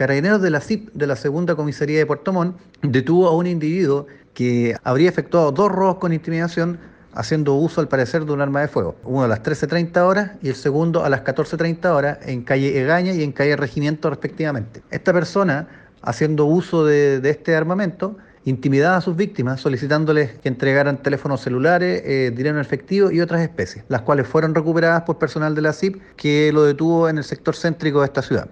Carabineros de la CIP de la Segunda Comisaría de Puerto Montt detuvo a un individuo que habría efectuado dos robos con intimidación haciendo uso al parecer de un arma de fuego. Uno a las 13.30 horas y el segundo a las 14.30 horas en calle Egaña y en calle Regimiento respectivamente. Esta persona, haciendo uso de, este armamento, intimidaba a sus víctimas solicitándoles que entregaran teléfonos celulares, eh, dinero en efectivo y otras especies, las cuales fueron recuperadas por personal de la CIP que lo detuvo en el sector céntrico de esta ciudad.